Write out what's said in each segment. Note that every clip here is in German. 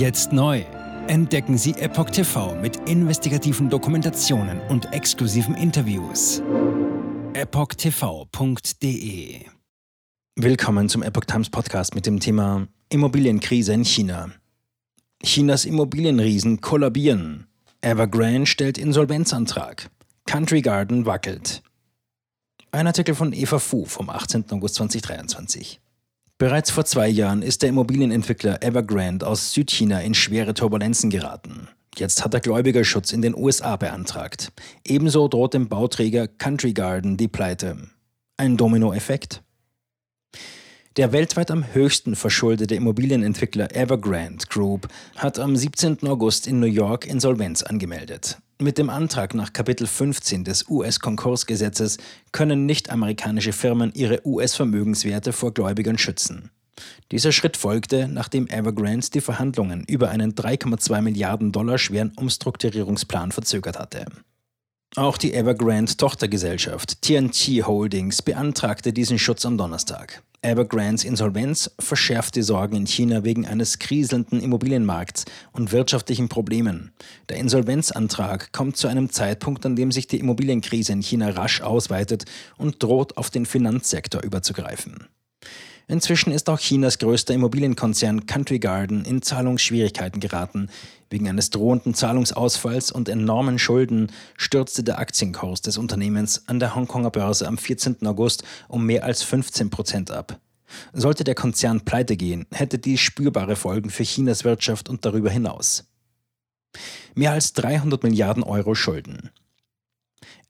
Jetzt neu. Entdecken Sie Epoch TV mit investigativen Dokumentationen und exklusiven Interviews. EpochTV.de Willkommen zum Epoch Times Podcast mit dem Thema Immobilienkrise in China. Chinas Immobilienriesen kollabieren. Evergrande stellt Insolvenzantrag. Country Garden wackelt. Ein Artikel von Eva Fu vom 18. August 2023. Bereits vor zwei Jahren ist der Immobilienentwickler Evergrande aus Südchina in schwere Turbulenzen geraten. Jetzt hat er Gläubigerschutz in den USA beantragt. Ebenso droht dem Bauträger Country Garden die Pleite. Ein Dominoeffekt? Der weltweit am höchsten verschuldete Immobilienentwickler Evergrande Group hat am 17. August in New York Insolvenz angemeldet. Mit dem Antrag nach Kapitel 15 des US-Konkursgesetzes können nicht-amerikanische Firmen ihre US-Vermögenswerte vor Gläubigern schützen. Dieser Schritt folgte, nachdem Evergrande die Verhandlungen über einen 3,2 Milliarden Dollar schweren Umstrukturierungsplan verzögert hatte. Auch die Evergrande Tochtergesellschaft TNT Holdings beantragte diesen Schutz am Donnerstag. Evergrandes Insolvenz verschärft die Sorgen in China wegen eines kriselnden Immobilienmarkts und wirtschaftlichen Problemen. Der Insolvenzantrag kommt zu einem Zeitpunkt, an dem sich die Immobilienkrise in China rasch ausweitet und droht auf den Finanzsektor überzugreifen. Inzwischen ist auch Chinas größter Immobilienkonzern Country Garden in Zahlungsschwierigkeiten geraten. Wegen eines drohenden Zahlungsausfalls und enormen Schulden stürzte der Aktienkurs des Unternehmens an der Hongkonger Börse am 14. August um mehr als 15 Prozent ab. Sollte der Konzern pleite gehen, hätte dies spürbare Folgen für Chinas Wirtschaft und darüber hinaus. Mehr als 300 Milliarden Euro Schulden.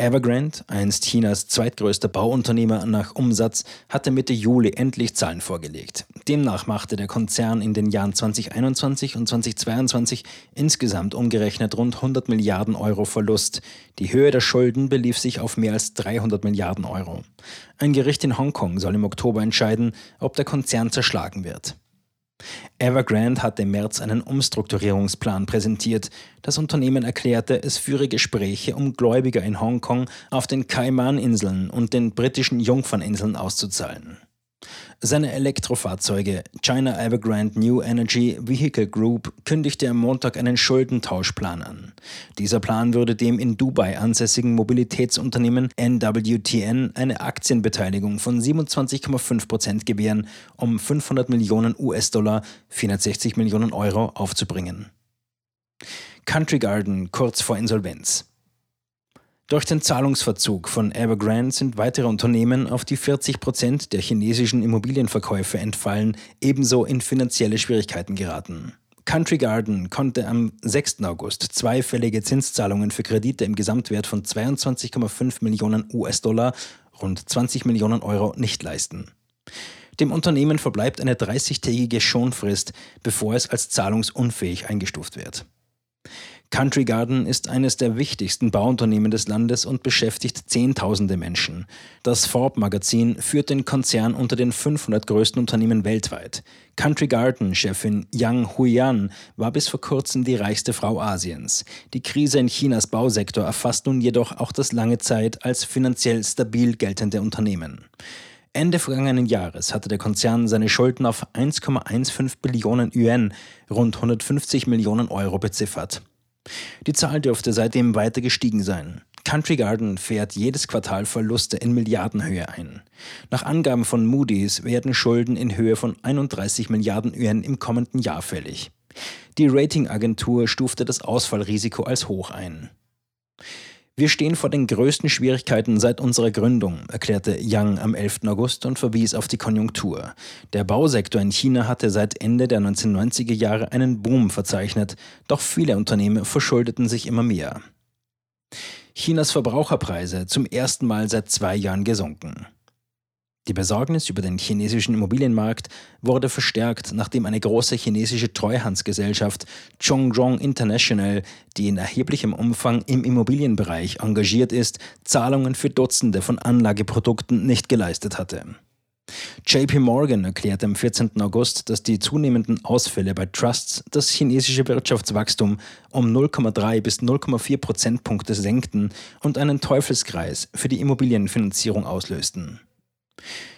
Evergrande, einst Chinas zweitgrößter Bauunternehmer nach Umsatz, hatte Mitte Juli endlich Zahlen vorgelegt. Demnach machte der Konzern in den Jahren 2021 und 2022 insgesamt umgerechnet rund 100 Milliarden Euro Verlust. Die Höhe der Schulden belief sich auf mehr als 300 Milliarden Euro. Ein Gericht in Hongkong soll im Oktober entscheiden, ob der Konzern zerschlagen wird. Evergrande hat im März einen Umstrukturierungsplan präsentiert. Das Unternehmen erklärte, es führe Gespräche, um Gläubiger in Hongkong auf den Kaiman-Inseln und den britischen Jungferninseln auszuzahlen. Seine Elektrofahrzeuge China Evergrande New Energy Vehicle Group kündigte am Montag einen Schuldentauschplan an. Dieser Plan würde dem in Dubai ansässigen Mobilitätsunternehmen NWTN eine Aktienbeteiligung von 27,5 Prozent gewähren, um 500 Millionen US-Dollar, 460 Millionen Euro aufzubringen. Country Garden kurz vor Insolvenz. Durch den Zahlungsverzug von Evergrande sind weitere Unternehmen auf die 40 Prozent der chinesischen Immobilienverkäufe entfallen, ebenso in finanzielle Schwierigkeiten geraten. Country Garden konnte am 6. August zweifällige Zinszahlungen für Kredite im Gesamtwert von 22,5 Millionen US-Dollar, rund 20 Millionen Euro, nicht leisten. Dem Unternehmen verbleibt eine 30-tägige Schonfrist, bevor es als zahlungsunfähig eingestuft wird. Country Garden ist eines der wichtigsten Bauunternehmen des Landes und beschäftigt Zehntausende Menschen. Das Forbes-Magazin führt den Konzern unter den 500 größten Unternehmen weltweit. Country Garden-Chefin Yang Huiyan war bis vor kurzem die reichste Frau Asiens. Die Krise in Chinas Bausektor erfasst nun jedoch auch das lange Zeit als finanziell stabil geltende Unternehmen. Ende vergangenen Jahres hatte der Konzern seine Schulden auf 1,15 Billionen Yuan, rund 150 Millionen Euro beziffert. Die Zahl dürfte seitdem weiter gestiegen sein. Country Garden fährt jedes Quartal Verluste in Milliardenhöhe ein. Nach Angaben von Moody's werden Schulden in Höhe von 31 Milliarden Yuan im kommenden Jahr fällig. Die Ratingagentur stufte das Ausfallrisiko als hoch ein. Wir stehen vor den größten Schwierigkeiten seit unserer Gründung, erklärte Yang am 11. August und verwies auf die Konjunktur. Der Bausektor in China hatte seit Ende der 1990er Jahre einen Boom verzeichnet, doch viele Unternehmen verschuldeten sich immer mehr. Chinas Verbraucherpreise zum ersten Mal seit zwei Jahren gesunken. Die Besorgnis über den chinesischen Immobilienmarkt wurde verstärkt, nachdem eine große chinesische Treuhandsgesellschaft Chongzhong International, die in erheblichem Umfang im Immobilienbereich engagiert ist, Zahlungen für Dutzende von Anlageprodukten nicht geleistet hatte. JP Morgan erklärte am 14. August, dass die zunehmenden Ausfälle bei Trusts das chinesische Wirtschaftswachstum um 0,3 bis 0,4 Prozentpunkte senkten und einen Teufelskreis für die Immobilienfinanzierung auslösten.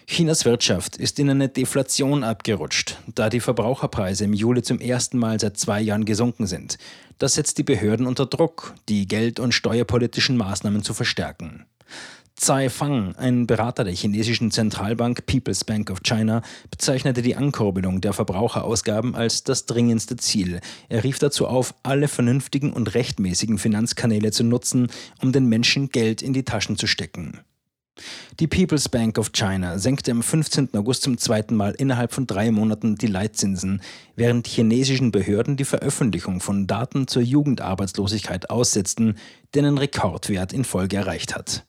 Chinas Wirtschaft ist in eine Deflation abgerutscht, da die Verbraucherpreise im Juli zum ersten Mal seit zwei Jahren gesunken sind. Das setzt die Behörden unter Druck, die geld- und steuerpolitischen Maßnahmen zu verstärken. Tsai Fang, ein Berater der chinesischen Zentralbank People's Bank of China, bezeichnete die Ankurbelung der Verbraucherausgaben als das dringendste Ziel. Er rief dazu auf, alle vernünftigen und rechtmäßigen Finanzkanäle zu nutzen, um den Menschen Geld in die Taschen zu stecken. Die People's Bank of China senkte am 15. August zum zweiten Mal innerhalb von drei Monaten die Leitzinsen, während chinesischen Behörden die Veröffentlichung von Daten zur Jugendarbeitslosigkeit aussetzten, den einen Rekordwert in Folge erreicht hat.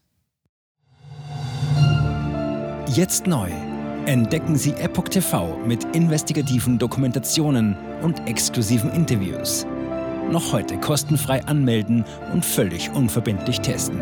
Jetzt neu. Entdecken Sie Epoch TV mit investigativen Dokumentationen und exklusiven Interviews. Noch heute kostenfrei anmelden und völlig unverbindlich testen.